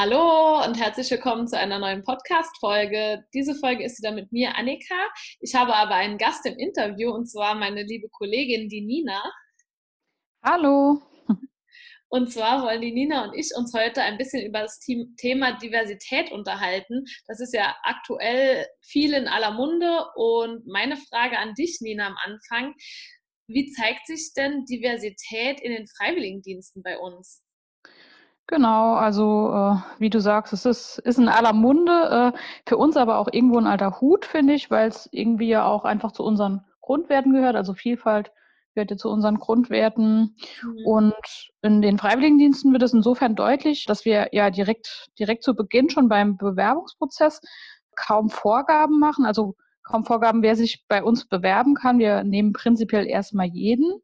Hallo und herzlich willkommen zu einer neuen Podcast-Folge. Diese Folge ist wieder mit mir, Annika. Ich habe aber einen Gast im Interview und zwar meine liebe Kollegin, die Nina. Hallo. Und zwar wollen die Nina und ich uns heute ein bisschen über das Thema Diversität unterhalten. Das ist ja aktuell viel in aller Munde. Und meine Frage an dich, Nina, am Anfang. Wie zeigt sich denn Diversität in den Freiwilligendiensten bei uns? Genau, also äh, wie du sagst, es ist, ist in aller Munde, äh, für uns aber auch irgendwo ein alter Hut, finde ich, weil es irgendwie ja auch einfach zu unseren Grundwerten gehört. Also Vielfalt gehört ja zu unseren Grundwerten. Mhm. Und in den Freiwilligendiensten wird es insofern deutlich, dass wir ja direkt, direkt zu Beginn schon beim Bewerbungsprozess kaum Vorgaben machen, also kaum Vorgaben, wer sich bei uns bewerben kann. Wir nehmen prinzipiell erstmal jeden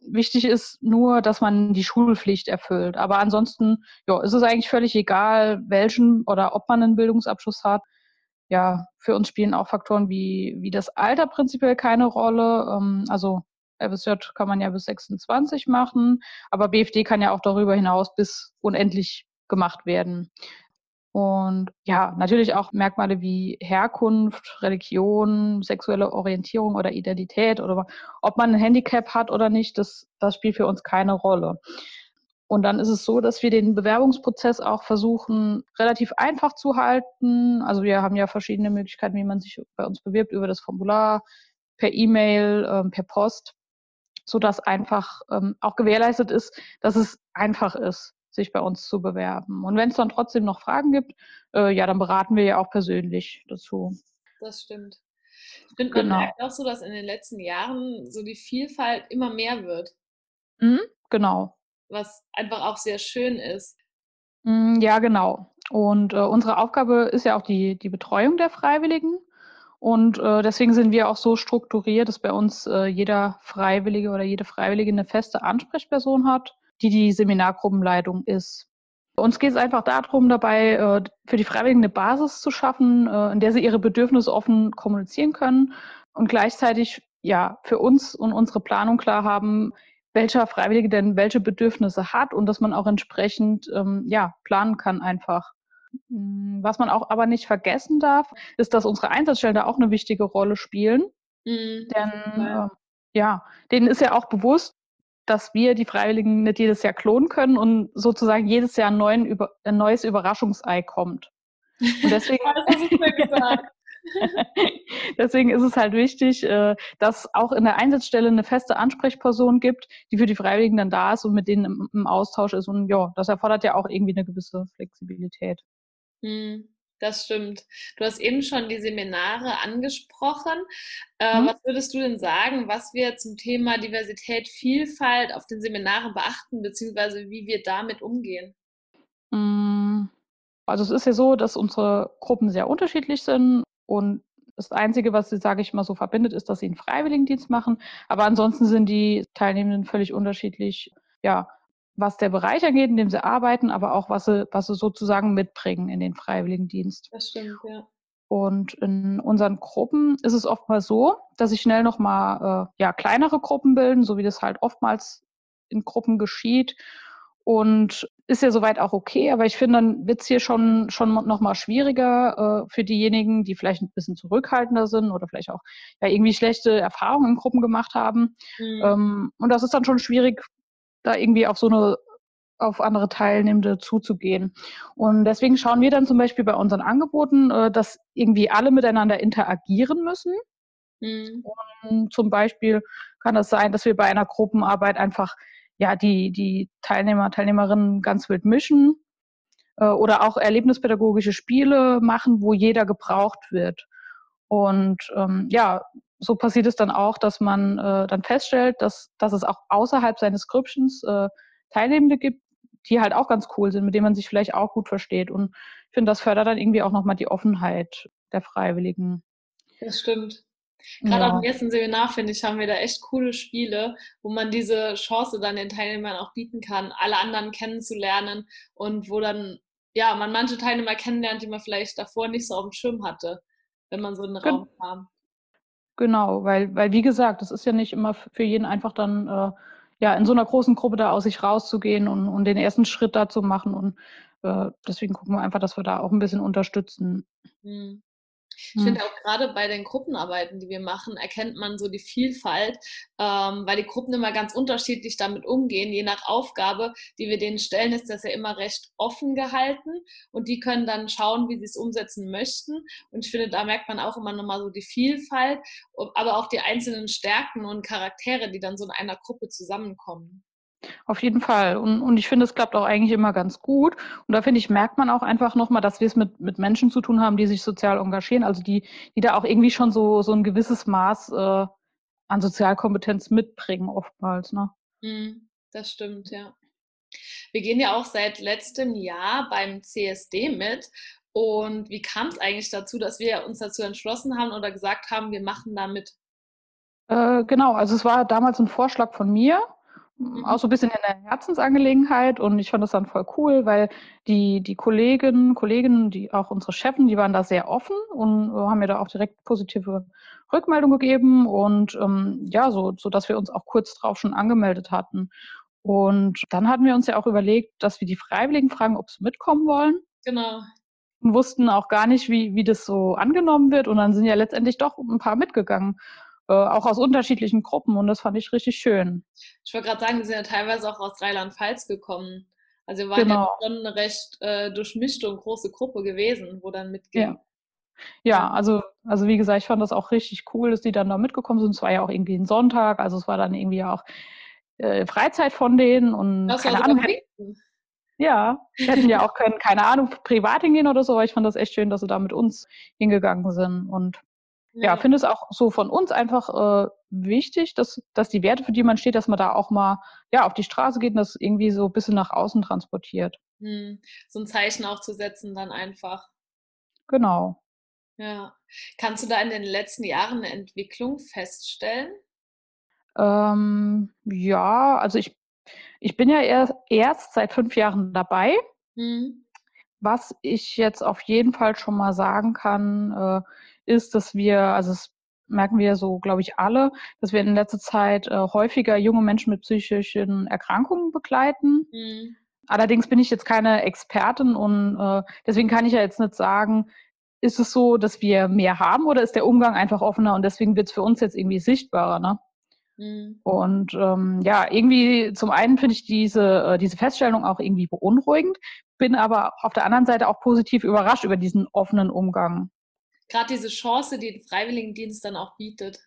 Wichtig ist nur, dass man die Schulpflicht erfüllt. Aber ansonsten ja, ist es eigentlich völlig egal, welchen oder ob man einen Bildungsabschluss hat. Ja, für uns spielen auch Faktoren wie, wie das Alter prinzipiell keine Rolle. Ähm, also FSJ kann man ja bis 26 machen, aber BFD kann ja auch darüber hinaus bis unendlich gemacht werden. Und ja, natürlich auch Merkmale wie Herkunft, Religion, sexuelle Orientierung oder Identität oder ob man ein Handicap hat oder nicht, das, das spielt für uns keine Rolle. Und dann ist es so, dass wir den Bewerbungsprozess auch versuchen, relativ einfach zu halten. Also wir haben ja verschiedene Möglichkeiten, wie man sich bei uns bewirbt, über das Formular, per E-Mail, ähm, per Post, sodass einfach ähm, auch gewährleistet ist, dass es einfach ist sich bei uns zu bewerben. Und wenn es dann trotzdem noch Fragen gibt, äh, ja, dann beraten wir ja auch persönlich dazu. Das stimmt. Ich finde, man genau. merkt auch so, dass in den letzten Jahren so die Vielfalt immer mehr wird. Mhm, genau. Was einfach auch sehr schön ist. Mm, ja, genau. Und äh, unsere Aufgabe ist ja auch die, die Betreuung der Freiwilligen. Und äh, deswegen sind wir auch so strukturiert, dass bei uns äh, jeder Freiwillige oder jede Freiwillige eine feste Ansprechperson hat die die Seminargruppenleitung ist. Uns geht es einfach darum, dabei äh, für die Freiwilligen eine Basis zu schaffen, äh, in der sie ihre Bedürfnisse offen kommunizieren können und gleichzeitig ja für uns und unsere Planung klar haben, welcher Freiwillige denn welche Bedürfnisse hat und dass man auch entsprechend ähm, ja planen kann einfach. Hm, was man auch aber nicht vergessen darf, ist, dass unsere Einsatzstellen da auch eine wichtige Rolle spielen. Mhm. Denn ja, denen ist ja auch bewusst, dass wir die Freiwilligen nicht jedes Jahr klonen können und sozusagen jedes Jahr ein, neuen, ein neues Überraschungsei kommt. Und deswegen, deswegen ist es halt wichtig, äh, dass auch in der Einsatzstelle eine feste Ansprechperson gibt, die für die Freiwilligen dann da ist und mit denen im, Austausch ist. Und ja, das erfordert ja auch irgendwie eine gewisse Flexibilität. Hm. Das stimmt. Du hast eben schon die Seminare angesprochen. Äh, mhm. Was würdest du denn sagen, was wir zum Thema Diversität, Vielfalt auf den Seminaren beachten, beziehungsweise wie wir damit umgehen? Hm, also es ist ja so, dass unsere Gruppen sehr unterschiedlich sind und das Einzige, was sie, sage ich mal, so verbindet, ist, dass sie einen Freiwilligendienst machen. Aber ansonsten sind die Teilnehmenden völlig unterschiedlich ja, was der Bereich angeht, in dem sie arbeiten, aber auch was sie, was sie sozusagen mitbringen in den Freiwilligendienst. Das stimmt, ja. Und in unseren Gruppen ist es oftmals so, dass sich schnell nochmal äh, ja, kleinere Gruppen bilden, so wie das halt oftmals in Gruppen geschieht. Und ist ja soweit auch okay, aber ich finde, dann wird es hier schon, schon nochmal schwieriger äh, für diejenigen, die vielleicht ein bisschen zurückhaltender sind oder vielleicht auch ja, irgendwie schlechte Erfahrungen in Gruppen gemacht haben. Mhm. Ähm, und das ist dann schon schwierig, da irgendwie auf so eine auf andere Teilnehmende zuzugehen. Und deswegen schauen wir dann zum Beispiel bei unseren Angeboten, äh, dass irgendwie alle miteinander interagieren müssen. Mhm. Und zum Beispiel kann das sein, dass wir bei einer Gruppenarbeit einfach ja die, die Teilnehmer, Teilnehmerinnen ganz wild mischen äh, oder auch erlebnispädagogische Spiele machen, wo jeder gebraucht wird. Und ähm, ja, so passiert es dann auch, dass man äh, dann feststellt, dass, dass es auch außerhalb seines Grüppchens äh, Teilnehmende gibt, die halt auch ganz cool sind, mit denen man sich vielleicht auch gut versteht. Und ich finde, das fördert dann irgendwie auch nochmal die Offenheit der Freiwilligen. Das stimmt. Gerade ja. auf dem ersten Seminar, finde ich, haben wir da echt coole Spiele, wo man diese Chance dann den Teilnehmern auch bieten kann, alle anderen kennenzulernen und wo dann, ja, man manche Teilnehmer kennenlernt, die man vielleicht davor nicht so auf dem Schirm hatte, wenn man so einen Raum kam. Genau, weil, weil wie gesagt, das ist ja nicht immer für jeden einfach dann äh, ja, in so einer großen Gruppe da aus sich rauszugehen und, und den ersten Schritt da zu machen. Und äh, deswegen gucken wir einfach, dass wir da auch ein bisschen unterstützen. Mhm. Ich finde auch gerade bei den Gruppenarbeiten, die wir machen, erkennt man so die Vielfalt, ähm, weil die Gruppen immer ganz unterschiedlich damit umgehen. Je nach Aufgabe, die wir denen stellen, ist das ja immer recht offen gehalten und die können dann schauen, wie sie es umsetzen möchten. Und ich finde, da merkt man auch immer nochmal so die Vielfalt, aber auch die einzelnen Stärken und Charaktere, die dann so in einer Gruppe zusammenkommen. Auf jeden Fall. Und, und ich finde, es klappt auch eigentlich immer ganz gut. Und da finde ich, merkt man auch einfach nochmal, dass wir es mit, mit Menschen zu tun haben, die sich sozial engagieren, also die, die da auch irgendwie schon so, so ein gewisses Maß äh, an Sozialkompetenz mitbringen, oftmals. Ne? Mm, das stimmt, ja. Wir gehen ja auch seit letztem Jahr beim CSD mit. Und wie kam es eigentlich dazu, dass wir uns dazu entschlossen haben oder gesagt haben, wir machen da mit? Äh, genau, also es war damals ein Vorschlag von mir Mhm. Auch so ein bisschen in der Herzensangelegenheit und ich fand das dann voll cool, weil die, die Kolleginnen, Kolleginnen, die auch unsere Chefen, die waren da sehr offen und äh, haben mir da auch direkt positive Rückmeldung gegeben und ähm, ja, so, so dass wir uns auch kurz drauf schon angemeldet hatten. Und dann hatten wir uns ja auch überlegt, dass wir die Freiwilligen fragen, ob sie mitkommen wollen. Genau. Und wussten auch gar nicht, wie, wie das so angenommen wird. Und dann sind ja letztendlich doch ein paar mitgegangen. Äh, auch aus unterschiedlichen Gruppen und das fand ich richtig schön. Ich wollte gerade sagen, die sind ja teilweise auch aus Rheinland-Pfalz gekommen. Also wir waren genau. ja schon eine recht äh, durchmischte und große Gruppe gewesen, wo dann mitging. Ja. Ja, also, also wie gesagt, ich fand das auch richtig cool, dass die dann da mitgekommen sind. Es war ja auch irgendwie ein Sonntag, also es war dann irgendwie auch äh, Freizeit von denen und das keine Ahnung. Hätten, ja, hätten ja auch können, keine Ahnung, privat hingehen oder so, aber ich fand das echt schön, dass sie da mit uns hingegangen sind. Und ja, finde es auch so von uns einfach äh, wichtig, dass, dass die Werte, für die man steht, dass man da auch mal ja, auf die Straße geht und das irgendwie so ein bisschen nach außen transportiert. Hm. So ein Zeichen auch zu setzen dann einfach. Genau. Ja. Kannst du da in den letzten Jahren eine Entwicklung feststellen? Ähm, ja, also ich, ich bin ja erst, erst seit fünf Jahren dabei. Hm. Was ich jetzt auf jeden Fall schon mal sagen kann, äh, ist, dass wir, also das merken wir so, glaube ich, alle, dass wir in letzter Zeit äh, häufiger junge Menschen mit psychischen Erkrankungen begleiten. Mhm. Allerdings bin ich jetzt keine Expertin und äh, deswegen kann ich ja jetzt nicht sagen, ist es so, dass wir mehr haben oder ist der Umgang einfach offener und deswegen wird es für uns jetzt irgendwie sichtbarer, ne? Mhm. Und ähm, ja, irgendwie zum einen finde ich diese, äh, diese Feststellung auch irgendwie beunruhigend, bin aber auf der anderen Seite auch positiv überrascht über diesen offenen Umgang gerade diese Chance, die der Freiwilligendienst dann auch bietet.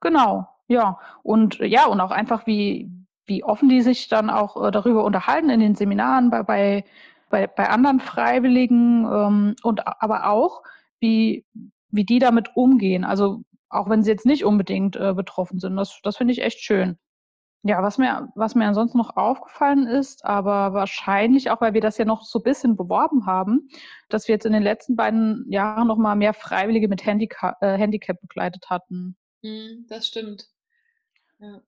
Genau, ja. Und ja, und auch einfach, wie, wie offen die sich dann auch äh, darüber unterhalten in den Seminaren bei, bei, bei, bei anderen Freiwilligen ähm, und aber auch, wie, wie die damit umgehen. Also auch wenn sie jetzt nicht unbedingt äh, betroffen sind. Das, das finde ich echt schön. Ja, was mir, was mir ansonsten noch aufgefallen ist, aber wahrscheinlich auch, weil wir das ja noch so ein bisschen beworben haben, dass wir jetzt in den letzten beiden Jahren noch mal mehr Freiwillige mit Handicap, äh, Handicap begleitet hatten. Mm, das stimmt. Ja.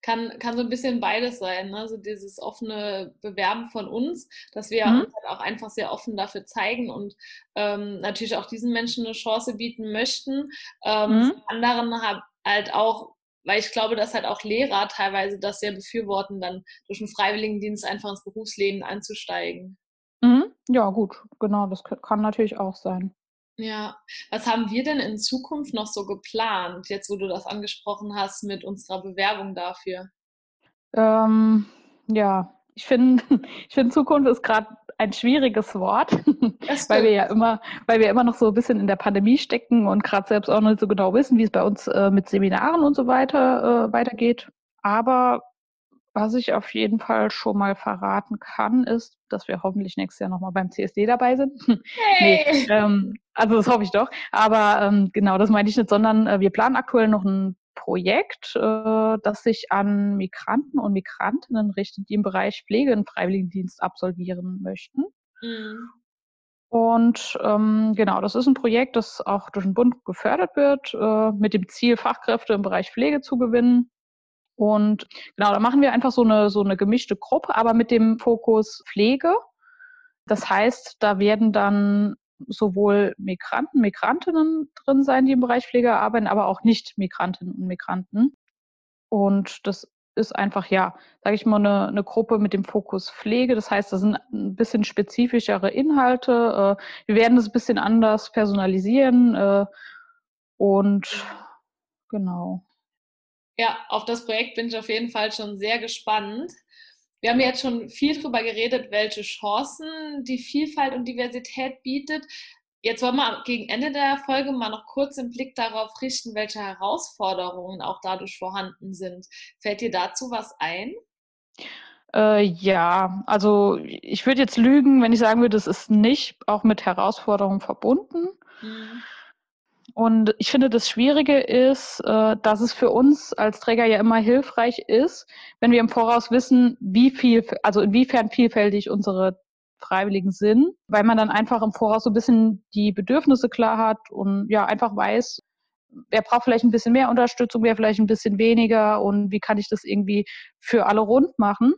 Kann, kann so ein bisschen beides sein, ne? so dieses offene Bewerben von uns, dass wir mhm. uns halt auch einfach sehr offen dafür zeigen und ähm, natürlich auch diesen Menschen eine Chance bieten möchten. Ähm, mhm. Anderen halt auch weil ich glaube, dass halt auch Lehrer teilweise das sehr befürworten, dann durch einen Freiwilligendienst einfach ins Berufsleben einzusteigen. Mhm. Ja, gut, genau, das kann natürlich auch sein. Ja, was haben wir denn in Zukunft noch so geplant, jetzt wo du das angesprochen hast mit unserer Bewerbung dafür? Ähm, ja, ich finde, ich finde Zukunft ist gerade ein schwieriges Wort, weil wir ja immer, weil wir immer noch so ein bisschen in der Pandemie stecken und gerade selbst auch nicht so genau wissen, wie es bei uns äh, mit Seminaren und so weiter äh, weitergeht. Aber was ich auf jeden Fall schon mal verraten kann, ist, dass wir hoffentlich nächstes Jahr nochmal beim CSD dabei sind. Hey. nee, ähm, also das hoffe ich doch. Aber ähm, genau, das meine ich nicht, sondern äh, wir planen aktuell noch ein Projekt, äh, das sich an Migranten und Migrantinnen richtet, die im Bereich Pflege und Freiwilligendienst absolvieren möchten. Mhm. Und ähm, genau, das ist ein Projekt, das auch durch den Bund gefördert wird, äh, mit dem Ziel, Fachkräfte im Bereich Pflege zu gewinnen. Und genau, da machen wir einfach so eine, so eine gemischte Gruppe, aber mit dem Fokus Pflege. Das heißt, da werden dann sowohl Migranten, Migrantinnen drin sein, die im Bereich Pflege arbeiten, aber auch nicht Migrantinnen und Migranten. Und das ist einfach, ja, sage ich mal, eine, eine Gruppe mit dem Fokus Pflege. Das heißt, das sind ein bisschen spezifischere Inhalte. Äh, wir werden das ein bisschen anders personalisieren äh, und genau. Ja, auf das Projekt bin ich auf jeden Fall schon sehr gespannt. Wir haben jetzt schon viel darüber geredet, welche Chancen die Vielfalt und Diversität bietet. Jetzt wollen wir gegen Ende der Folge mal noch kurz den Blick darauf richten, welche Herausforderungen auch dadurch vorhanden sind. Fällt dir dazu was ein? Äh, ja, also ich würde jetzt lügen, wenn ich sagen würde, es ist nicht auch mit Herausforderungen verbunden. Mhm. Und ich finde, das Schwierige ist, äh, dass es für uns als Träger ja immer hilfreich ist, wenn wir im Voraus wissen, wie viel, also inwiefern vielfältig unsere Freiwilligen sind, weil man dann einfach im Voraus so ein bisschen die Bedürfnisse klar hat und ja, einfach weiß, wer braucht vielleicht ein bisschen mehr Unterstützung, wer vielleicht ein bisschen weniger und wie kann ich das irgendwie für alle rund machen.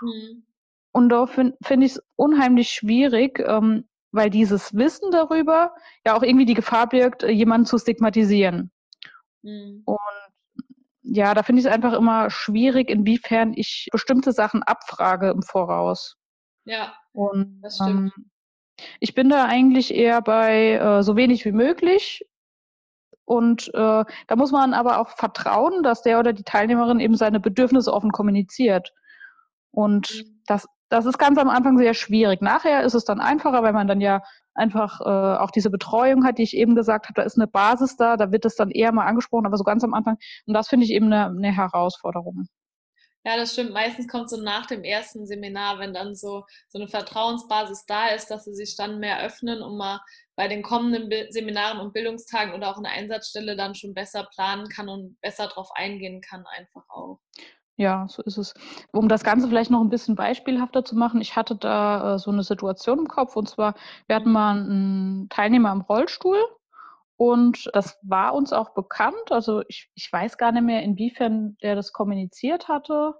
Mhm. Und da finde find ich es unheimlich schwierig, ähm, weil dieses Wissen darüber ja auch irgendwie die Gefahr birgt, jemanden zu stigmatisieren. Mhm. Und ja, da finde ich es einfach immer schwierig, inwiefern ich bestimmte Sachen abfrage im Voraus. Ja. Und das stimmt. Ähm, ich bin da eigentlich eher bei äh, so wenig wie möglich. Und äh, da muss man aber auch vertrauen, dass der oder die Teilnehmerin eben seine Bedürfnisse offen kommuniziert. Und mhm. das, das ist ganz am Anfang sehr schwierig. Nachher ist es dann einfacher, weil man dann ja einfach äh, auch diese Betreuung hat, die ich eben gesagt habe, da ist eine Basis da, da wird es dann eher mal angesprochen, aber so ganz am Anfang. Und das finde ich eben eine, eine Herausforderung. Ja, das stimmt. Meistens kommt so nach dem ersten Seminar, wenn dann so, so eine Vertrauensbasis da ist, dass sie sich dann mehr öffnen und mal bei den kommenden Seminaren und Bildungstagen oder auch in der Einsatzstelle dann schon besser planen kann und besser darauf eingehen kann, einfach auch. Ja, so ist es. Um das Ganze vielleicht noch ein bisschen beispielhafter zu machen, ich hatte da äh, so eine Situation im Kopf und zwar, wir hatten mal einen Teilnehmer im Rollstuhl und das war uns auch bekannt. Also ich, ich weiß gar nicht mehr, inwiefern der das kommuniziert hatte.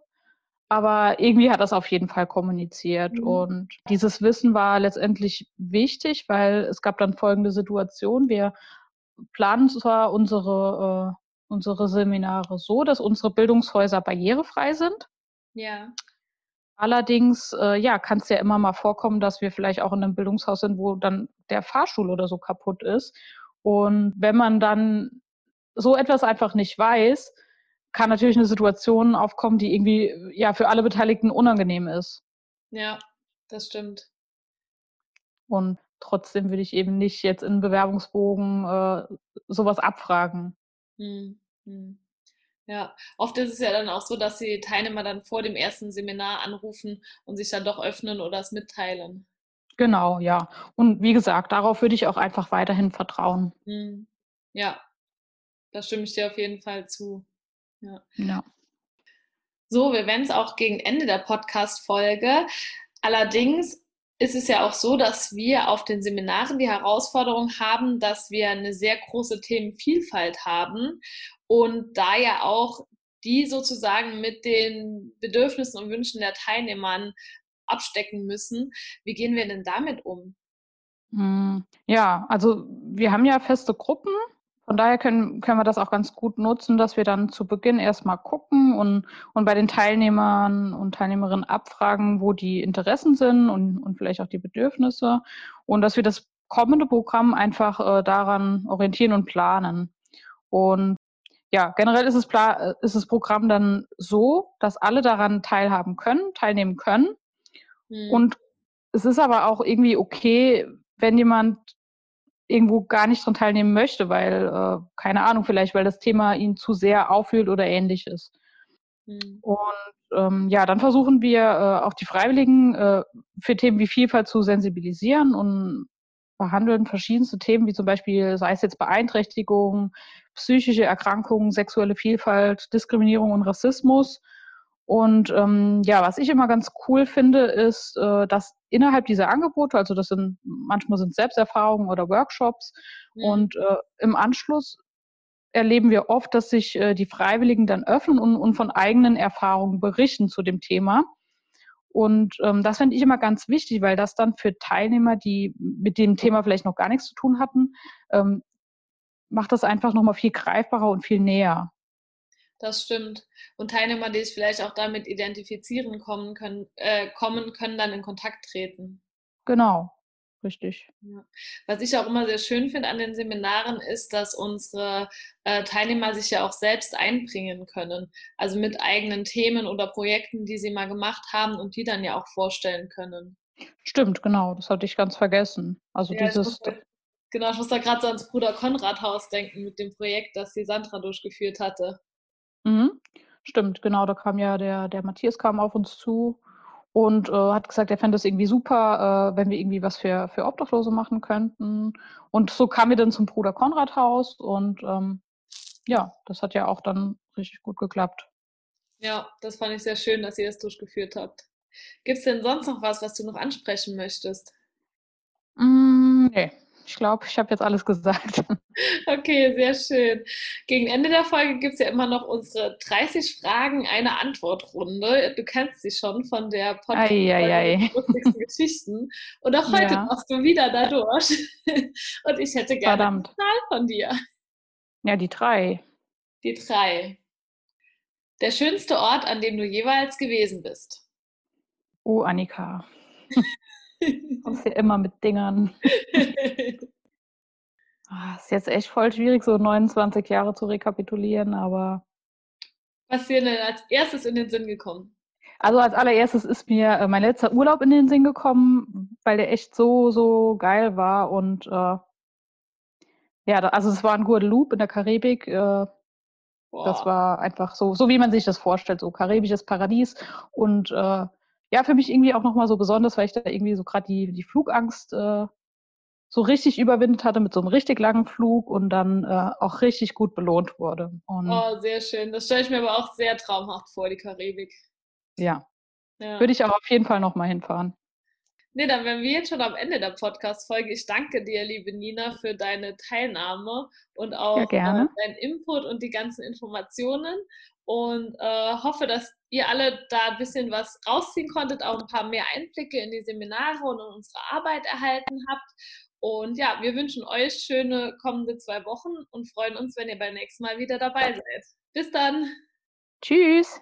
Aber irgendwie hat das auf jeden Fall kommuniziert. Mhm. Und dieses Wissen war letztendlich wichtig, weil es gab dann folgende Situation. Wir planen zwar unsere, äh, unsere Seminare so, dass unsere Bildungshäuser barrierefrei sind. Ja. Allerdings, äh, ja, kann es ja immer mal vorkommen, dass wir vielleicht auch in einem Bildungshaus sind, wo dann der Fahrstuhl oder so kaputt ist. Und wenn man dann so etwas einfach nicht weiß, kann natürlich eine Situation aufkommen, die irgendwie ja für alle Beteiligten unangenehm ist. Ja, das stimmt. Und trotzdem würde ich eben nicht jetzt in Bewerbungsbogen äh, sowas abfragen. Hm, hm. Ja, oft ist es ja dann auch so, dass die Teilnehmer dann vor dem ersten Seminar anrufen und sich dann doch öffnen oder es mitteilen. Genau, ja. Und wie gesagt, darauf würde ich auch einfach weiterhin vertrauen. Mhm. Ja, da stimme ich dir auf jeden Fall zu. Ja. ja. So, wir werden es auch gegen Ende der Podcast-Folge. Allerdings ist es ja auch so, dass wir auf den Seminaren die Herausforderung haben, dass wir eine sehr große Themenvielfalt haben und da ja auch die sozusagen mit den Bedürfnissen und Wünschen der Teilnehmer abstecken müssen. Wie gehen wir denn damit um? Hm, ja, also wir haben ja feste Gruppen. Von daher können, können wir das auch ganz gut nutzen, dass wir dann zu Beginn erstmal gucken und, und bei den Teilnehmern und Teilnehmerinnen abfragen, wo die Interessen sind und, und vielleicht auch die Bedürfnisse und dass wir das kommende Programm einfach äh, daran orientieren und planen. Und ja, generell ist, es ist das Programm dann so, dass alle daran teilhaben können, teilnehmen können Mhm. Und es ist aber auch irgendwie okay, wenn jemand irgendwo gar nicht dran teilnehmen möchte, weil, äh, keine Ahnung, vielleicht, weil das Thema ihn zu sehr auffühlt oder ähnliches. Mhm. Und ähm, ja, dann versuchen wir äh, auch die Freiwilligen äh, für Themen wie Vielfalt zu sensibilisieren und behandeln verschiedenste Themen, wie zum Beispiel, sei es jetzt Beeinträchtigung, psychische Erkrankungen, sexuelle Vielfalt, Diskriminierung und Rassismus und ähm, ja, was ich immer ganz cool finde, ist, äh, dass innerhalb dieser Angebote, also das sind manchmal sind Selbsterfahrungen oder Workshops, mhm. und äh, im Anschluss erleben wir oft, dass sich äh, die Freiwilligen dann öffnen und, und, von eigenen Erfahrungen berichten zu dem Thema. Und ähm, das finde ich immer ganz wichtig, weil das dann für Teilnehmer, die mit dem Thema vielleicht noch gar nichts zu tun hatten, ähm, macht das einfach nochmal viel greifbarer und viel näher. Das stimmt. Und Teilnehmer, die sich vielleicht auch damit identifizieren kommen können, äh, kommen, können dann in Kontakt treten. Genau, richtig. Ja. Was ich auch immer sehr schön finde an den Seminaren ist, dass unsere äh, Teilnehmer sich ja auch selbst einbringen können. Also mit eigenen Themen oder Projekten, die sie mal gemacht haben und die dann ja auch vorstellen können. Stimmt, genau. Das hatte ich ganz vergessen. Also ja, dieses. Genau, ich muss da gerade so ans Bruder Konrad Haus denken mit dem Projekt, das die Sandra durchgeführt hatte. Mhm. Stimmt, genau. Da kam ja der, der Matthias kam auf uns zu und äh, hat gesagt, er fände es irgendwie super, äh, wenn wir irgendwie was für, für Obdachlose machen könnten. Und so kamen wir dann zum Bruder Konrad Haus und ähm, ja, das hat ja auch dann richtig gut geklappt. Ja, das fand ich sehr schön, dass ihr das durchgeführt habt. Gibt es denn sonst noch was, was du noch ansprechen möchtest? Mm, nee, ich glaube, ich habe jetzt alles gesagt. Okay, sehr schön. Gegen Ende der Folge gibt es ja immer noch unsere 30 Fragen, eine Antwortrunde. Du kennst sie schon von der Podcast lustigsten Geschichten. Und auch heute ja. machst du wieder dadurch. Und ich hätte gerne Verdammt. eine Zahl von dir. Ja, die drei. Die drei. Der schönste Ort, an dem du jeweils gewesen bist. Oh, Annika. Kommst ja immer mit Dingern. oh, ist jetzt echt voll schwierig, so 29 Jahre zu rekapitulieren, aber. Was ist dir denn als erstes in den Sinn gekommen? Also als allererstes ist mir äh, mein letzter Urlaub in den Sinn gekommen, weil der echt so, so geil war. Und äh, ja, also es war ein Guadeloupe in der Karibik. Äh, das war einfach so, so wie man sich das vorstellt, so karibisches Paradies. Und äh, ja, für mich irgendwie auch nochmal so besonders, weil ich da irgendwie so gerade die, die Flugangst äh, so richtig überwindet hatte mit so einem richtig langen Flug und dann äh, auch richtig gut belohnt wurde. Und oh, sehr schön. Das stelle ich mir aber auch sehr traumhaft vor, die Karibik. Ja. ja. Würde ich auch auf jeden Fall nochmal hinfahren. Nee, dann wären wir jetzt schon am Ende der Podcast-Folge. Ich danke dir, liebe Nina, für deine Teilnahme und auch ja, äh, deinen Input und die ganzen Informationen und äh, hoffe, dass ihr alle da ein bisschen was rausziehen konntet, auch ein paar mehr Einblicke in die Seminare und in unsere Arbeit erhalten habt. Und ja, wir wünschen euch schöne kommende zwei Wochen und freuen uns, wenn ihr beim nächsten Mal wieder dabei seid. Bis dann. Tschüss.